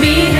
me.